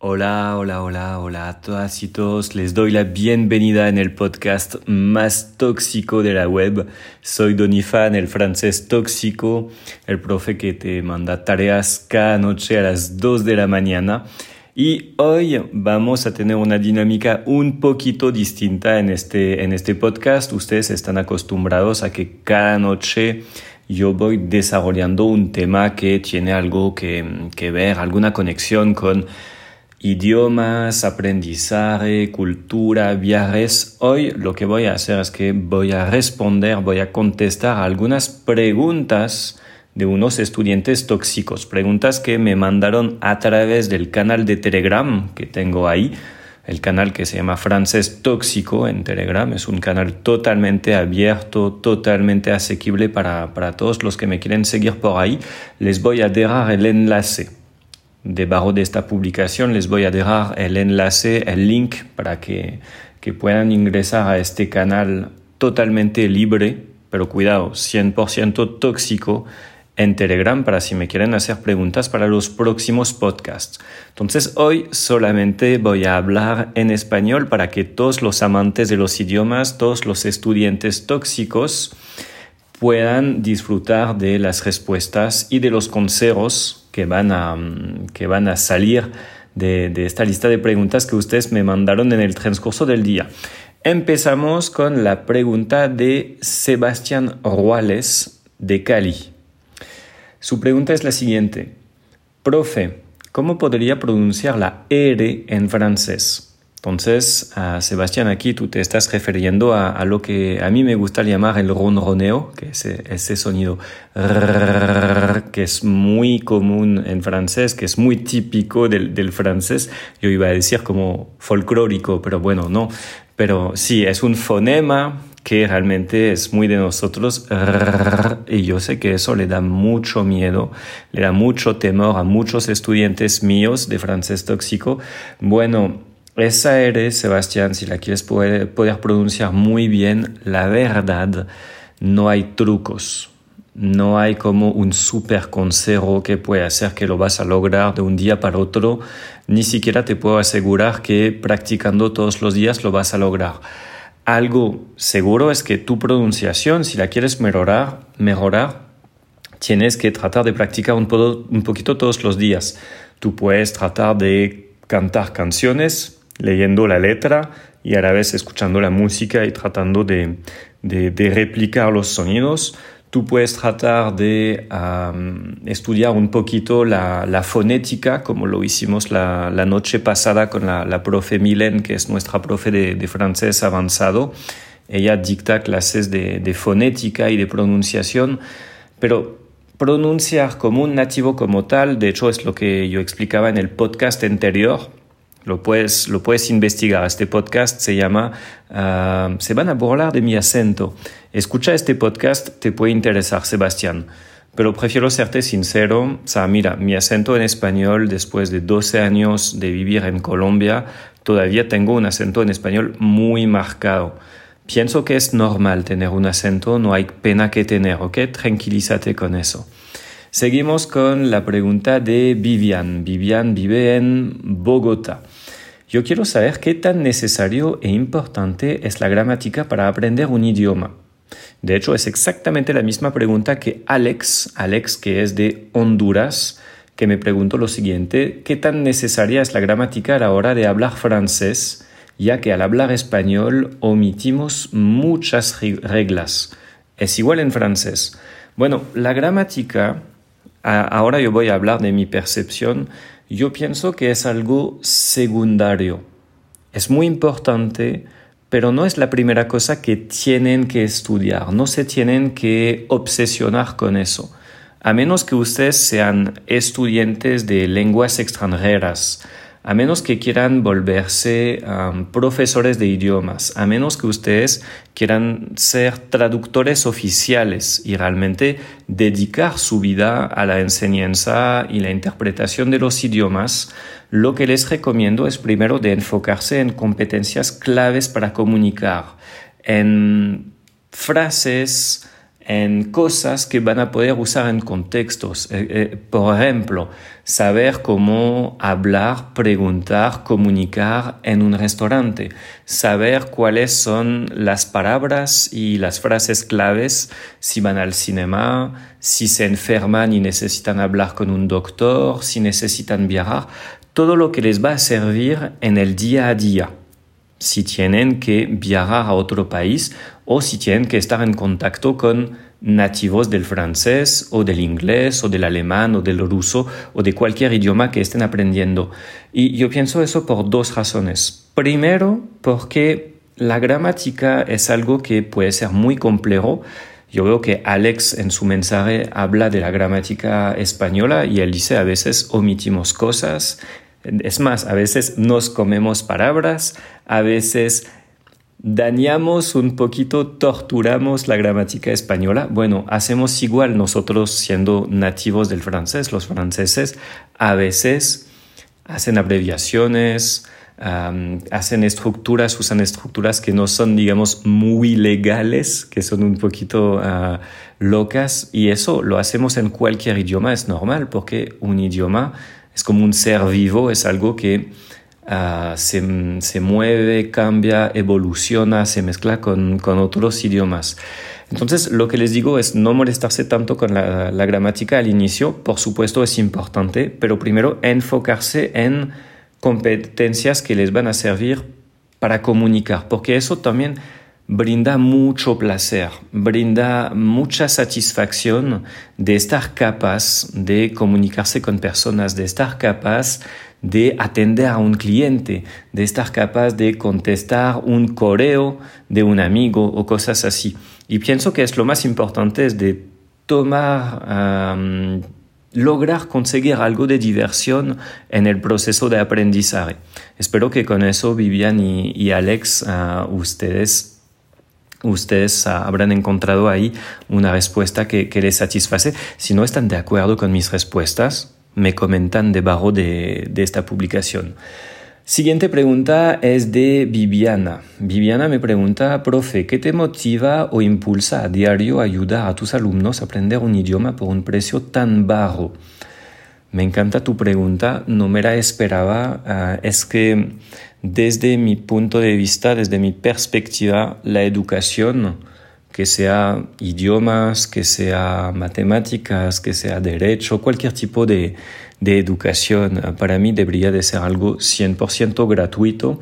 Hola, hola, hola, hola a todas y todos. Les doy la bienvenida en el podcast más tóxico de la web. Soy Donifan, el francés tóxico, el profe que te manda tareas cada noche a las 2 de la mañana. Y hoy vamos a tener una dinámica un poquito distinta en este, en este podcast. Ustedes están acostumbrados a que cada noche yo voy desarrollando un tema que tiene algo que, que ver, alguna conexión con idiomas, aprendizaje, cultura, viajes. Hoy lo que voy a hacer es que voy a responder, voy a contestar algunas preguntas de unos estudiantes tóxicos, preguntas que me mandaron a través del canal de Telegram que tengo ahí, el canal que se llama Francés Tóxico en Telegram, es un canal totalmente abierto, totalmente asequible para, para todos los que me quieren seguir por ahí. Les voy a dejar el enlace debajo de esta publicación les voy a dejar el enlace, el link para que, que puedan ingresar a este canal totalmente libre, pero cuidado, 100% tóxico en Telegram para si me quieren hacer preguntas para los próximos podcasts. Entonces hoy solamente voy a hablar en español para que todos los amantes de los idiomas, todos los estudiantes tóxicos puedan disfrutar de las respuestas y de los consejos que van a, que van a salir de, de, esta lista de preguntas que ustedes me mandaron en el transcurso del día. Empezamos con la pregunta de Sebastián Ruales de Cali. Su pregunta es la siguiente. Profe, ¿cómo podría pronunciar la R en francés? Entonces, a Sebastián, aquí tú te estás refiriendo a, lo que a mí me gusta llamar el ronroneo, que es ese sonido que es muy común en francés, que es muy típico del, del francés. Yo iba a decir como folclórico, pero bueno, no. Pero sí, es un fonema que realmente es muy de nosotros y yo sé que eso le da mucho miedo, le da mucho temor a muchos estudiantes míos de francés tóxico. Bueno, esa eres, Sebastián, si la quieres poder, pronunciar muy bien, la verdad, no hay trucos. No hay como un super consejo que puede hacer que lo vas a lograr de un día para otro. Ni siquiera te puedo asegurar que practicando todos los días lo vas a lograr. Algo seguro es que tu pronunciación, si la quieres mejorar, mejorar tienes que tratar de practicar un, un poquito todos los días. Tú puedes tratar de cantar canciones leyendo la letra y a la vez escuchando la música y tratando de, de, replicar los sonidos. Tú puedes tratar de estudiar un poquito la, la, fonética, como lo hicimos la, la noche pasada con la, la, profe Milen, que es nuestra profe de, de, francés avanzado. Ella dicta clases de, de fonética y de pronunciación, pero pronunciar como un nativo como tal, de hecho es lo que yo explicaba en el podcast anterior, lo puedes, lo puedes investigar. Este podcast se llama ah, Se van a burlar de mi acento. Escucha este podcast, te puede interesar, Sebastián. Pero prefiero serte sincero. O mira, mi acento en español, después de 12 años de vivir en Colombia, todavía tengo un acento en español muy marcado. Pienso que es normal tener un acento, no hay pena que tener, ¿ok? Tranquilízate con eso. Seguimos con la pregunta de Vivian. Vivian vive en Bogotá. Yo quiero saber qué tan necesario e importante es la gramática para aprender un idioma. De hecho, es exactamente la misma pregunta que Alex, Alex que es de Honduras, que me preguntó lo siguiente, ¿qué tan necesaria es la gramática a la hora de hablar francés, ya que al hablar español omitimos muchas reglas? Es igual en francés. Bueno, la gramática, ahora yo voy a hablar de mi percepción, yo pienso que es algo secundario. Es muy importante, pero no es la primera cosa que tienen que estudiar. No se tienen que obsesionar con eso. A menos que ustedes sean estudiantes de lenguas extranjeras, a menos que quieran volverse profesores de idiomas, a menos que ustedes quieran ser traductores oficiales y realmente dedicar su vida a la enseñanza y la interpretación de los idiomas, lo que les recomiendo es primero de enfocarse en competencias claves para comunicar, en frases, en cosas que van a poder usar en contextos. Eh, eh, por ejemplo, saber cómo hablar, preguntar, comunicar en un restaurante, saber cuáles son las palabras y las frases claves si van al cinema, si se enferman y necesitan hablar con un doctor, si necesitan viajar, todo lo que les va a servir en el día a día si tienen que viajar a otro país o si tienen que estar en contacto con nativos del francés o del inglés o del alemán o del ruso o de cualquier idioma que estén aprendiendo. Y yo pienso eso por dos razones. Primero, porque la gramática es algo que puede ser muy complejo. Yo veo que Alex en su mensaje habla de la gramática española y él dice a veces omitimos cosas. Es más, a veces nos comemos palabras, a veces dañamos un poquito, torturamos la gramática española. Bueno, hacemos igual nosotros siendo nativos del francés, los franceses a veces hacen abreviaciones, hacen estructuras, usan estructuras que no son, digamos, muy legales, que son un poquito ah, locas, y eso lo hacemos en cualquier idioma, es normal, porque un idioma es como un ser vivo, es algo que Ah, se, se, mueve, cambia, evoluciona, se mezcla con, con, otros idiomas. Entonces, lo que les digo es no molestarse tanto con la, la, gramática al inicio, por supuesto es importante, pero primero enfocarse en competencias que les van a servir para comunicar, porque eso también brinda mucho placer, brinda mucha satisfacción de estar capaz de comunicarse con personas, de estar capaz de atender a un cliente, de estar capaz de contestar un correo de un amigo o cosas así. Y pienso que es lo más importante es de tomar, lograr conseguir algo de diversión en el proceso de aprendizaje. Espero que con eso Vivian y, Alex, uh, ustedes ustedes habrán encontrado ahí una respuesta que, que les satisface. Si no están de acuerdo con mis respuestas, me comentan debajo de, esta publicación. Siguiente pregunta es de Viviana. Viviana me pregunta, profe, ¿qué te motiva o impulsa a diario ayudar a tus alumnos a aprender un idioma por un precio tan bajo? Me encanta tu pregunta, no me la esperaba. Ah, es que desde mi punto de vista, desde mi perspectiva, la educación que sea idiomas, que sea matemáticas, que sea derecho, cualquier tipo de, de educación, eh, para mí debería de ser algo 100% gratuito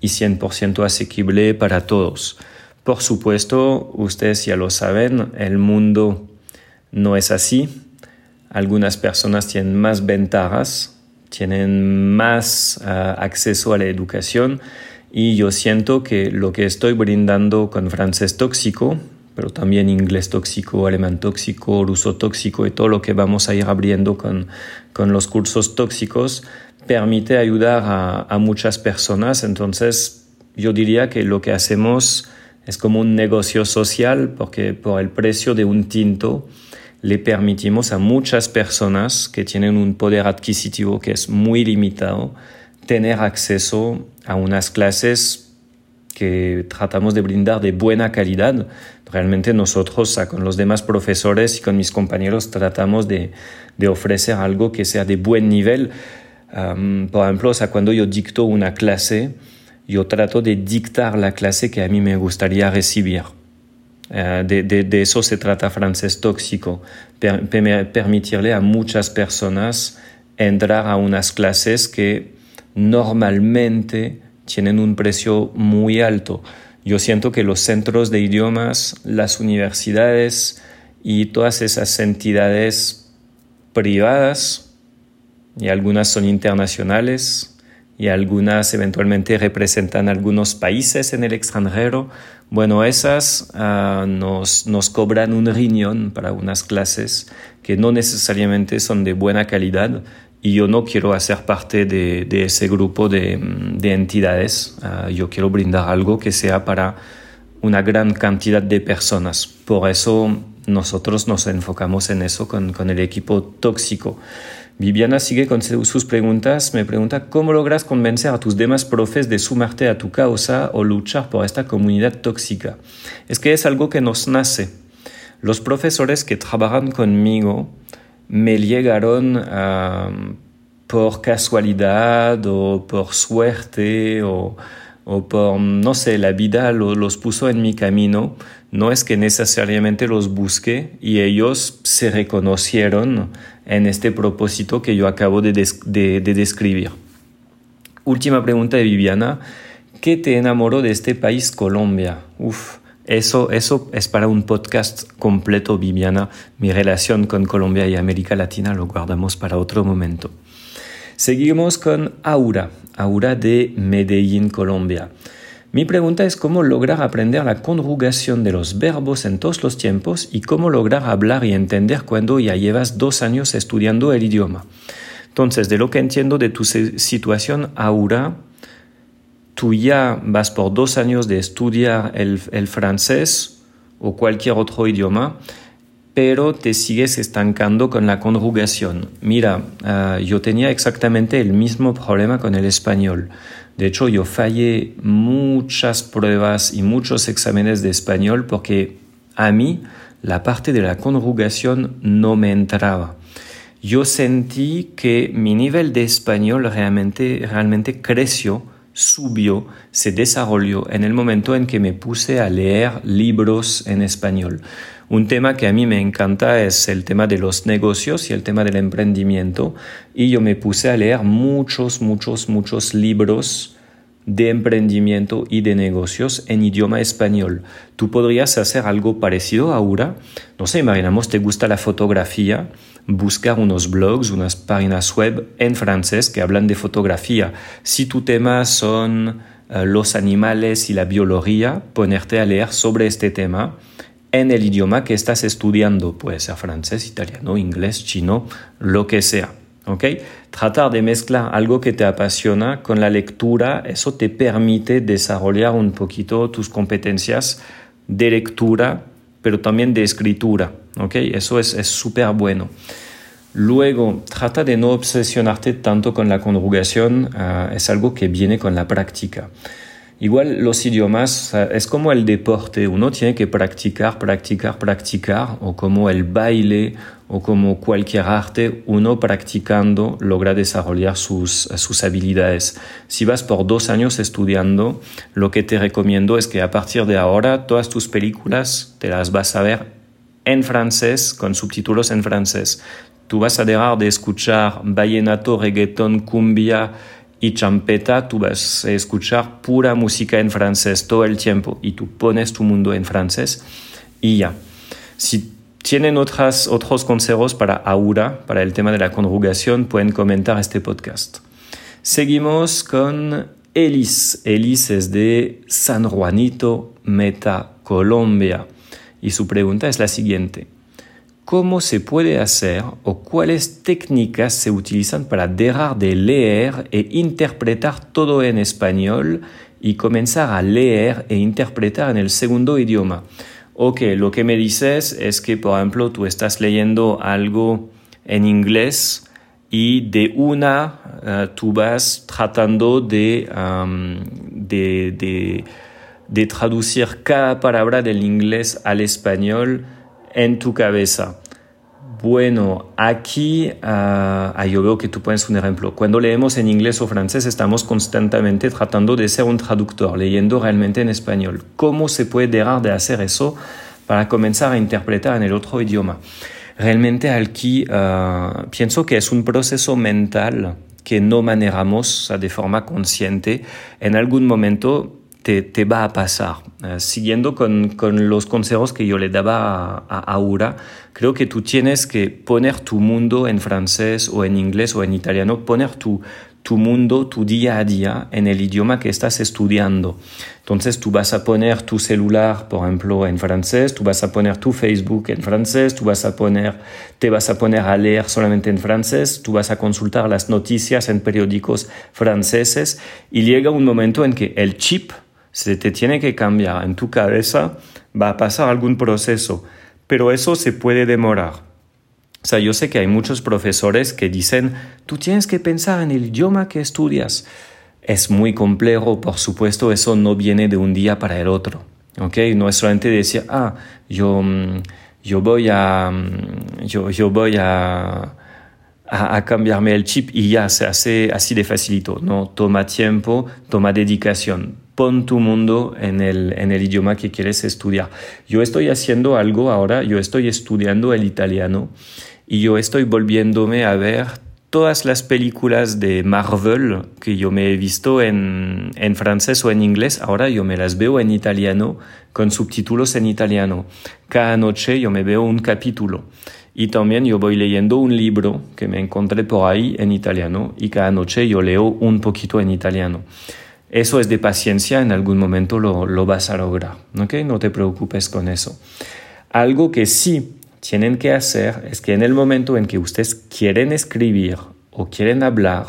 y 100% asequible para todos. Por supuesto, ustedes ya lo saben, el mundo no es así. Algunas personas tienen más ventajas, tienen más uh, acceso a la educación y yo siento que lo que estoy brindando con francés tóxico, pero también inglés tóxico, alemán tóxico, ruso tóxico y todo lo que vamos a ir abriendo con, con los cursos tóxicos permite ayudar a, a, muchas personas. Entonces, yo diría que lo que hacemos es como un negocio social porque por el precio de un tinto le permitimos a muchas personas que tienen un poder adquisitivo que es muy limitado tener acceso a unas clases que tratamos de brindar de buena calidad. Realmente nosotros con los demás profesores y con mis compañeros tratamos de, ofrecer algo que sea de buen nivel. por ejemplo, cuando yo dicto una clase, yo trato de dictar la clase que a mí me gustaría recibir. Uh, de, eso se trata francés tóxico, per, per, permitirle a muchas personas entrar a unas clases que normalmente tienen un precio muy alto. Yo siento que los centros de idiomas, las universidades y todas esas entidades privadas, y algunas son internacionales, y algunas eventualmente representan algunos países en el extranjero, bueno, esas nos, nos cobran un riñón para unas clases que no necesariamente son de buena calidad, y yo no quiero hacer parte de, de ese grupo de, de entidades. Uh, yo quiero brindar algo que sea para una gran cantidad de personas. Por eso nosotros nos enfocamos en eso con, con el equipo tóxico. Viviana sigue con sus preguntas. Me pregunta, ¿cómo logras convencer a tus demás profes de sumarte a tu causa o luchar por esta comunidad tóxica? Es que es algo que nos nace los profesores que trabajan conmigo me llegaron por casualidad o por suerte o, por, no sé, la vida los puso en mi camino. No es que necesariamente los busque y ellos se reconocieron en este propósito que yo acabo de, de describir. Última pregunta de Viviana. ¿Qué te enamoró de este país, Colombia? Uf, eso, eso es para un podcast completo, Viviana. Mi relación con Colombia y América Latina lo guardamos para otro momento. Seguimos con Aura, Aura de Medellín, Colombia. Mi pregunta es cómo lograr aprender la conjugación de los verbos en todos los tiempos y cómo lograr hablar y entender cuando ya llevas dos años estudiando el idioma. Entonces, de lo que entiendo de tu situación, Aura, tú ya vas por dos años de estudiar el, francés o cualquier otro idioma, pero te sigues estancando con la conjugación. Mira, ah, yo tenía exactamente el mismo problema con el español. De hecho, yo fallé muchas pruebas y muchos exámenes de español porque a mí la parte de la conjugación no me entraba. Yo sentí que mi nivel de español realmente, realmente creció subió, se desarrolló en el momento en que me puse a leer libros en español. Un tema que a mí me encanta es el tema de los negocios y el tema del emprendimiento y yo me puse a leer muchos, muchos, muchos libros de emprendimiento y de negocios en idioma español. Tú podrías hacer algo parecido ahora. No sé, imaginamos, te gusta la fotografía buscar unos blogs, unas páginas web en francés que hablan de fotografía. Si tu tema son eh, los animales y la biología, ponerte a leer sobre este tema en el idioma que estás estudiando, puede ser francés, italiano, inglés, chino, lo que sea. ¿ok? Tratar de mezclar algo que te apasiona con la lectura, eso te permite desarrollar un poquito tus competencias de lectura, pero también de escritura. ¿ok? Eso es súper bueno. Luego, trata de no obsesionarte tanto con la conjugación, ah, es algo que viene con la práctica. Igual los idiomas es como el deporte, uno tiene que practicar, practicar, practicar, o como el baile o como cualquier arte, uno practicando logra desarrollar sus, sus habilidades. Si vas por dos años estudiando, lo que te recomiendo es que a partir de ahora todas tus películas te las vas a ver en francés, con subtítulos en francés. Tú vas a dejar de escuchar vallenato, reggaeton, cumbia y champeta, tú vas a escuchar pura música en francés todo el tiempo y tú pones tu mundo en francés y ya. Si tienen otras, otros consejos para Aura, para el tema de la conjugación, pueden comentar este podcast. Seguimos con Elis. Elis es de San Juanito, Meta, Colombia y su pregunta es la siguiente. ¿Cómo se puede hacer o cuáles técnicas se utilizan para dejar de leer e interpretar todo en español y comenzar a leer e interpretar en el segundo idioma? Ok, lo que me dices es que, por ejemplo, tú estás leyendo algo en inglés y de una uh, tú vas tratando de de traducir cada palabra del inglés al español en tu cabeza. Bueno, aquí uh, yo veo que tú pones un ejemplo. Cuando leemos en inglés o francés estamos constantemente tratando de ser un traductor, leyendo realmente en español. ¿Cómo se puede dejar de hacer eso para comenzar a interpretar en el otro idioma? Realmente aquí uh, pienso que es un proceso mental que no manejamos de forma consciente. En algún momento te, va a pasar. Eh, siguiendo con, con, los consejos que yo le daba a, Aura, creo que tú tienes que poner tu mundo en francés o en inglés o en italiano, poner tu, tu mundo, tu día a día en el idioma que estás estudiando. Entonces tú vas a poner tu celular, por ejemplo, en francés, tú vas a poner tu Facebook en francés, tú vas a poner, te vas a poner a leer solamente en francés, tú vas a consultar las noticias en periódicos franceses y llega un momento en que el chip se te tiene que cambiar en tu cabeza, va a pasar algún proceso, pero eso se puede demorar. O sea, yo sé que hay muchos profesores que dicen, tú tienes que pensar en el idioma que estudias. Es muy complejo, por supuesto, eso no viene de un día para el otro. ¿ok? No es solamente decir, ah, yo, mm, yo voy a, mm, yo, yo voy a, a, cambiarme el chip y ya se hace así de facilito, ¿no? Toma tiempo, toma dedicación. Pon tu mundo en el, idioma que quieres estudiar. Yo estoy haciendo algo ahora, yo estoy estudiando el italiano y yo estoy volviéndome a ver todas las películas de Marvel que yo me he visto en, francés o en inglés, ahora yo me las veo en italiano con subtítulos en italiano. Cada noche yo me veo un capítulo y también yo voy leyendo un libro que me encontré por ahí en italiano y cada noche yo leo un poquito en italiano. Eso es de paciencia, en algún momento lo, lo vas a lograr, ¿ok? No te preocupes con eso. Algo que sí tienen que hacer es que en el momento en que ustedes quieren escribir o quieren hablar,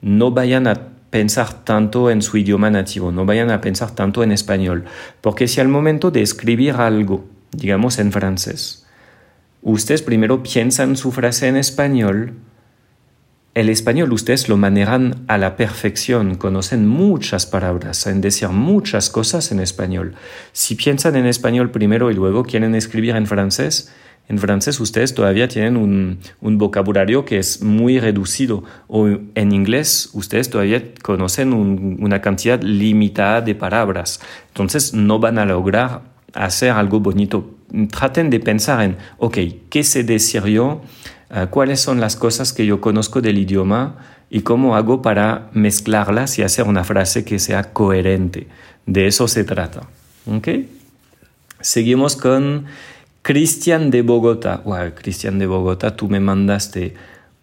no vayan a pensar tanto en su idioma nativo, no vayan a pensar tanto en español, porque si al momento de escribir algo, digamos en francés, ustedes primero piensan su frase en español, el español ustedes lo manejan a la perfección, conocen muchas palabras, saben decir muchas cosas en español. Si piensan en español primero y luego quieren escribir en francés, en francés ustedes todavía tienen un, vocabulario que es muy reducido o en inglés ustedes todavía conocen una cantidad limitada de palabras. Entonces no van a lograr hacer algo bonito. Traten de pensar en, ok, ¿qué sé decir? Ah, cuáles son las cosas que yo conozco del idioma y cómo hago para mezclarlas y hacer una frase que sea coherente. De eso se trata. ¿Okay? Seguimos con Cristian de Bogotá. Wow, Cristian de Bogotá, tú me mandaste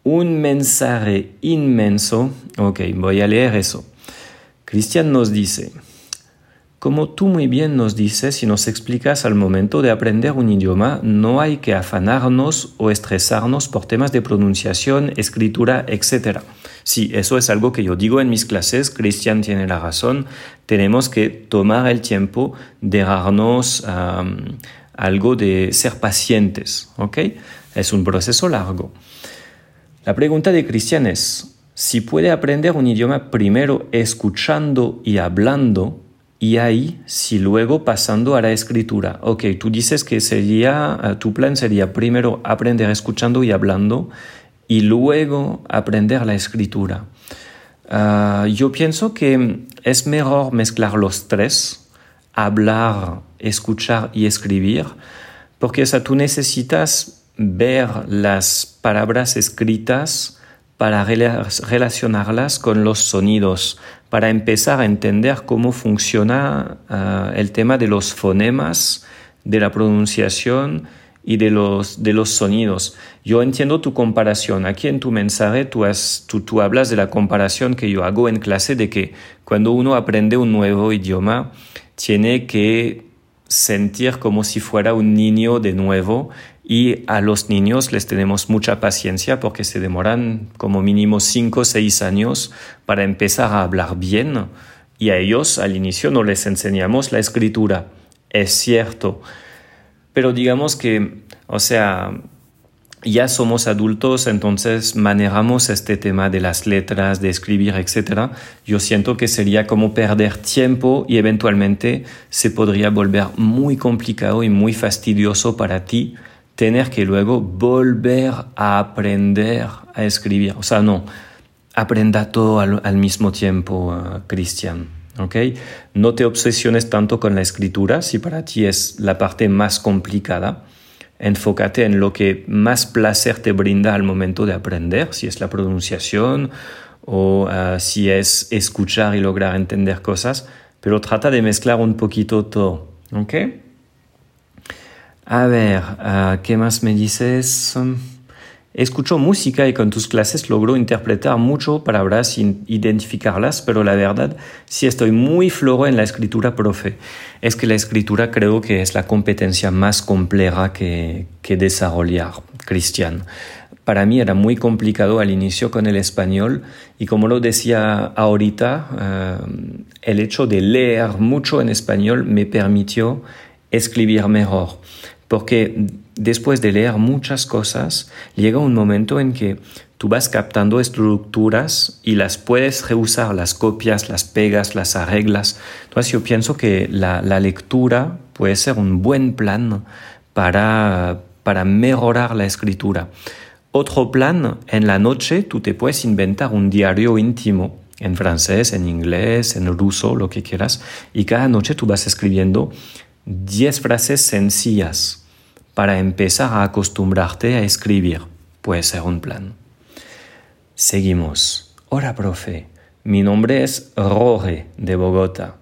un mensaje inmenso. Ok, voy a leer eso. Cristian nos dice, como tú muy bien nos dices y nos explicas al momento de aprender un idioma, no hay que afanarnos o estresarnos por temas de pronunciación, escritura, etc. Sí, eso es algo que yo digo en mis clases, Cristian tiene la razón, tenemos que tomar el tiempo de darnos algo de ser pacientes, ¿ok? Es un proceso largo. La pregunta de Cristian es, si puede aprender un idioma primero escuchando y hablando, y ahí si luego pasando a la escritura. Ok, tú dices que sería, eh, tu plan sería primero aprender escuchando y hablando y luego aprender la escritura. Ah, yo pienso que es mejor mezclar los tres, hablar, escuchar y escribir, porque o tú necesitas ver las palabras escritas para relacionarlas con los sonidos, para empezar a entender cómo funciona ah, el tema de los fonemas, de la pronunciación y de los, de los sonidos. Yo entiendo tu comparación. Aquí en tu mensaje tú, tú, tú hablas de la comparación que yo hago en clase de que cuando uno aprende un nuevo idioma, tiene que sentir como si fuera un niño de nuevo y a los niños les tenemos mucha paciencia porque se demoran como mínimo 5 o 6 años para empezar a hablar bien y a ellos al inicio no les enseñamos la escritura. Es cierto. Pero digamos que, o sea, ya somos adultos, entonces manejamos este tema de las letras, de escribir, etc. Yo siento que sería como perder tiempo y eventualmente se podría volver muy complicado y muy fastidioso para ti tener que luego volver a aprender a escribir. O sea, no, aprenda todo al, mismo tiempo, uh, Cristian. ¿okay? No te obsesiones tanto con la escritura si para ti es la parte más complicada. Enfócate en lo que más placer te brinda al momento de aprender, si es la pronunciación o uh, si es escuchar y lograr entender cosas, pero trata de mezclar un poquito todo. ¿okay? A ver, ah, ¿qué más me dices? Escucho música y con tus clases logro interpretar mucho palabras sin identificarlas, pero la verdad sí estoy muy floro en la escritura, profe. Es que la escritura creo que es la competencia más compleja que, que desarrollar, Cristian. Para mí era muy complicado al inicio con el español y como lo decía ahorita, ah, el hecho de leer mucho en español me permitió escribir mejor porque después de leer muchas cosas, llega un momento en que tú vas captando estructuras y las puedes reusar, las copias, las pegas, las arreglas. Entonces yo pienso que la, lectura puede ser un buen plan para, para mejorar la escritura. Otro plan, en la noche tú te puedes inventar un diario íntimo en francés, en inglés, en ruso, lo que quieras, y cada noche tú vas escribiendo 10 frases sencillas para empezar a acostumbrarte a escribir. Puede ser un plan. Seguimos. Hola, profe. Mi nombre es Roge de Bogotá.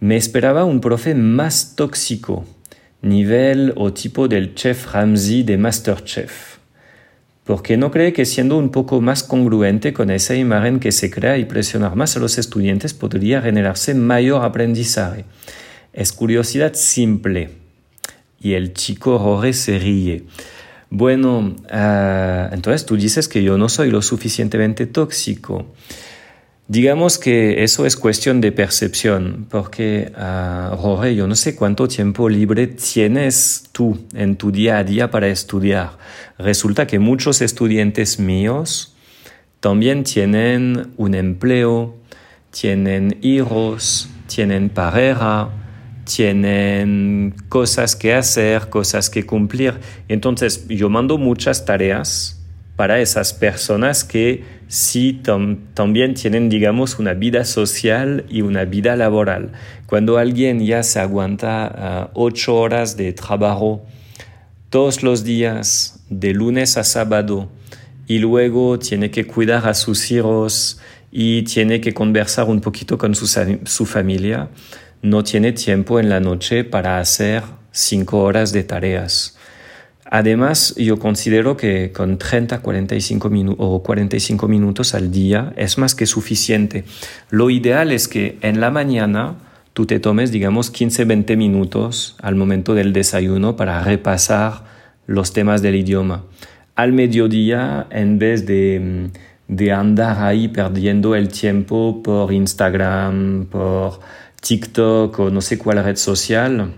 Me esperaba un profe más tóxico, nivel o tipo del chef Ramsey de Masterchef. Porque no cree que siendo un poco más congruente con esa imagen que se crea y presionar más a los estudiantes podría generarse mayor aprendizaje. Es curiosidad simple. Y el chico Roge se ríe. Bueno, uh, entonces tú dices que yo no soy lo suficientemente tóxico. Digamos que eso es cuestión de percepción, porque, uh, yo no sé cuánto tiempo libre tienes tú en tu día a día para estudiar. Resulta que muchos estudiantes míos también tienen un empleo, tienen hijos, tienen pareja, tienen cosas que hacer, cosas que cumplir. Entonces, yo mando muchas tareas para esas personas que sí también tienen, digamos, una vida social y una vida laboral. Cuando alguien ya se aguanta ah, ocho horas de trabajo todos los días, de lunes a sábado, y luego tiene que cuidar a sus hijos y tiene que conversar un poquito con su, su familia, no tiene tiempo en la noche para hacer cinco horas de tareas. Además, yo considero que con 30 45 o 45 minutos al día es más que suficiente. Lo ideal es que en la mañana tú te tomes, digamos, 15-20 minutos al momento del desayuno para repasar los temas del idioma. Al mediodía, en vez de, de andar ahí perdiendo el tiempo por Instagram, por TikTok o no sé cuál red social,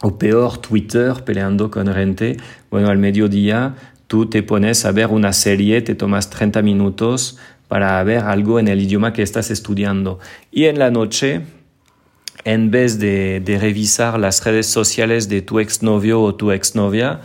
o peor Twitter peleando con gente, bueno, al mediodía tú te pones a ver una serie, te tomas 30 minutos para ver algo en el idioma que estás estudiando. Y en la noche, en vez de, revisar las redes sociales de tu exnovio o tu exnovia,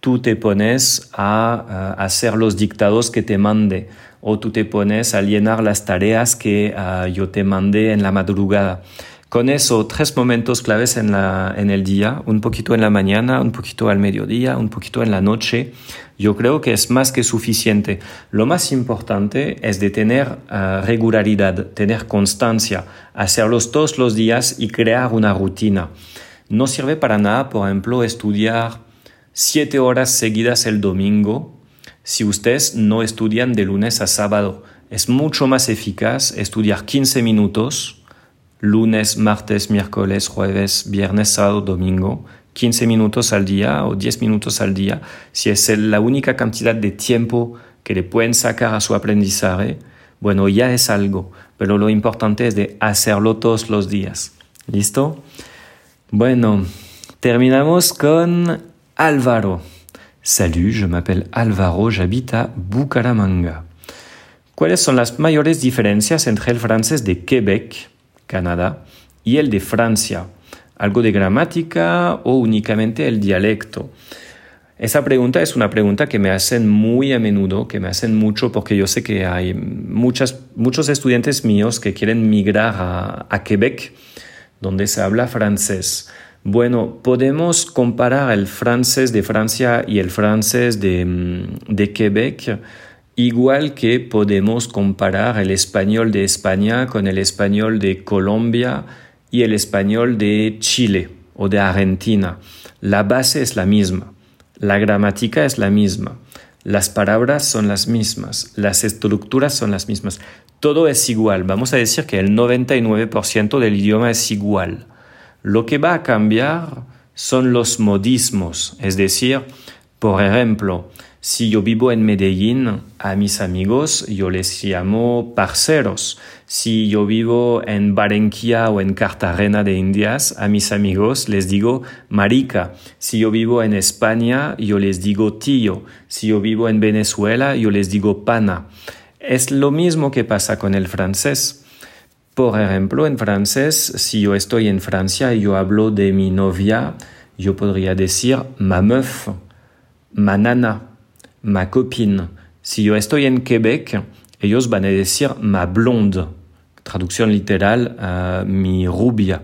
tú te pones a, hacer los dictados que te mande o tú te pones a llenar las tareas que ah, yo te mandé en la madrugada. Con eso, tres momentos claves en, el día, un poquito en la mañana, un poquito al mediodía, un poquito en la noche, yo creo que es más que suficiente. Lo más importante es de tener eh, regularidad, tener constancia, hacerlos todos los días y crear una rutina. No sirve para nada, por ejemplo, estudiar siete horas seguidas el domingo si ustedes no estudian de lunes a sábado. Es mucho más eficaz estudiar 15 minutos lunes, martes, miércoles, jueves, viernes, sábado, domingo, 15 minutos al día o 10 minutos al día, si es la única cantidad de tiempo que le pueden sacar a su aprendizaje, bueno, ya es algo, pero lo importante es de hacerlo todos los días. ¿Listo? Bueno, terminamos con Álvaro. Salut, je m'appelle Álvaro, j'habite à Bucaramanga. ¿Cuáles son las mayores diferencias entre el francés de Quebec Canadá, y el de Francia. ¿Algo de gramática o únicamente el dialecto? Esa pregunta es una pregunta que me hacen muy a menudo, que me hacen mucho porque yo sé que hay muchas, muchos estudiantes míos que quieren migrar a, Quebec, donde se habla francés. Bueno, podemos comparar el francés de Francia y el francés de, de Quebec Igual que podemos comparar el español de España con el español de Colombia y el español de Chile o de Argentina. La base es la misma, la gramática es la misma, las palabras son las mismas, las estructuras son las mismas. Todo es igual. Vamos a decir que el 99% del idioma es igual. Lo que va a cambiar son los modismos, es decir, por ejemplo, si yo vivo en Medellín, a mis amigos yo les llamo parceros. Si yo vivo en Barranquilla o en Cartagena de Indias, a mis amigos les digo marica. Si yo vivo en España, yo les digo tío. Si yo vivo en Venezuela, yo les digo pana. Es lo mismo que pasa con el francés. Por ejemplo, en francés, si yo estoy en Francia y yo hablo de mi novia, yo podría decir ma meuf, ma nana, ma copine. Si yo estoy en Quebec, ellos van a decir ma blonde, traducción literal, uh, mi rubia.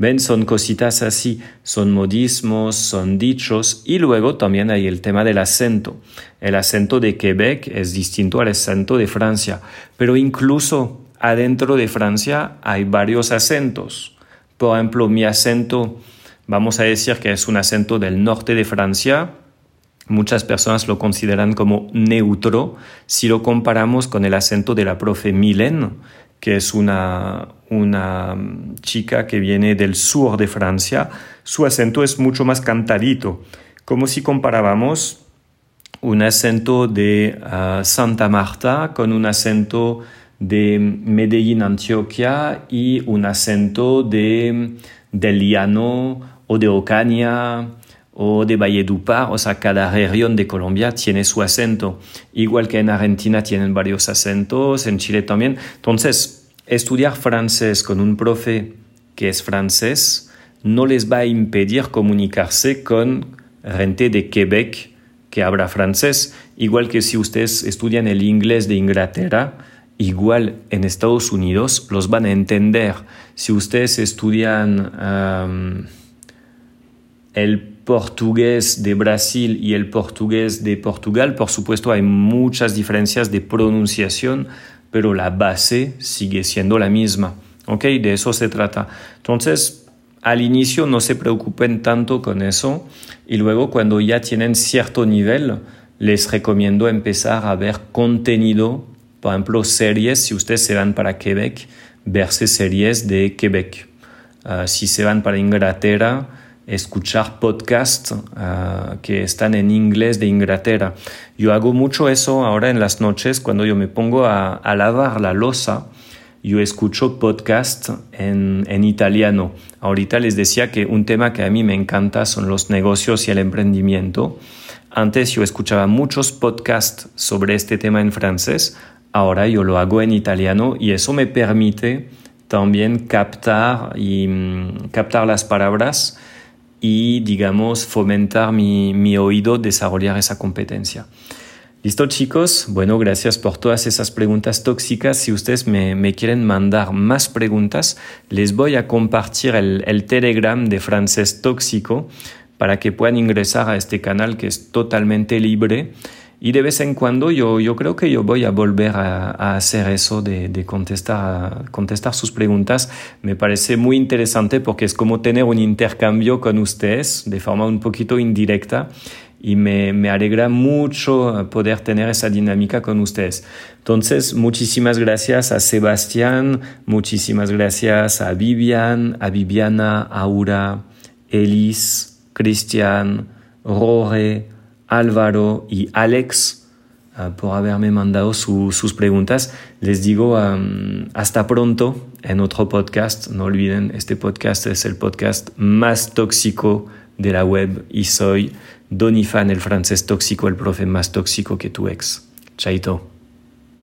Ven, son cositas así, son modismos, son dichos y luego también hay el tema del acento. El acento de Quebec es distinto al acento de Francia, pero incluso adentro de Francia hay varios acentos. Por ejemplo, mi acento, vamos a decir que es un acento del norte de Francia, Muchas personas lo consideran como neutro si lo comparamos con el acento de la profe Milen, que es una, una chica que viene del sur de Francia, su acento es mucho más cantadito, como si comparábamos un acento de ah, Santa Marta con un acento de Medellín, Antioquia y un acento de, del Llano o de Ocaña o de Valledupar, o sea, cada región de Colombia tiene su acento, igual que en Argentina tienen varios acentos, en Chile también. Entonces, estudiar francés con un profe que es francés no les va a impedir comunicarse con gente de Quebec que habla francés, igual que si ustedes estudian el inglés de Inglaterra, igual en Estados Unidos los van a entender. Si ustedes estudian el portugués de Brasil y el portugués de Portugal, por supuesto hay muchas diferencias de pronunciación, pero la base sigue siendo la misma. ¿Ok? De eso se trata. Entonces, al inicio no se preocupen tanto con eso y luego cuando ya tienen cierto nivel, les recomiendo empezar a ver contenido, por ejemplo, series, si ustedes se van para Quebec, verse series de Quebec. Ah, si se van para Inglaterra, escuchar podcasts ah, que están en inglés de Inglaterra. Yo hago mucho eso ahora en las noches cuando yo me pongo a, lavar la losa. Yo escucho podcasts en, en, italiano. Ahorita les decía que un tema que a mí me encanta son los negocios y el emprendimiento. Antes yo escuchaba muchos podcasts sobre este tema en francés. Ahora yo lo hago en italiano y eso me permite también captar y mm, captar las palabras y, digamos, fomentar mi, mi oído, desarrollar esa competencia. Listo chicos, bueno, gracias por todas esas preguntas tóxicas. Si ustedes me, quieren mandar más preguntas, les voy a compartir el, Telegram de Francés Tóxico para que puedan ingresar a este canal que es totalmente libre y de vez en cuando yo, yo creo que yo voy a volver a, a hacer eso de, de contestar, contestar sus preguntas. Me parece muy interesante porque es como tener un intercambio con ustedes de forma un poquito indirecta y me, me, alegra mucho poder tener esa dinámica con ustedes. Entonces, muchísimas gracias a Sebastián, muchísimas gracias a Vivian, a Viviana, Aura, Elis, Cristian, Rore, Álvaro y Alex ah, por haberme mandado sus preguntas. Les digo hasta pronto en otro podcast. No olviden, este podcast es el podcast más tóxico de la web y soy Donifan, el francés tóxico, el profe más tóxico que tu ex. Chaito.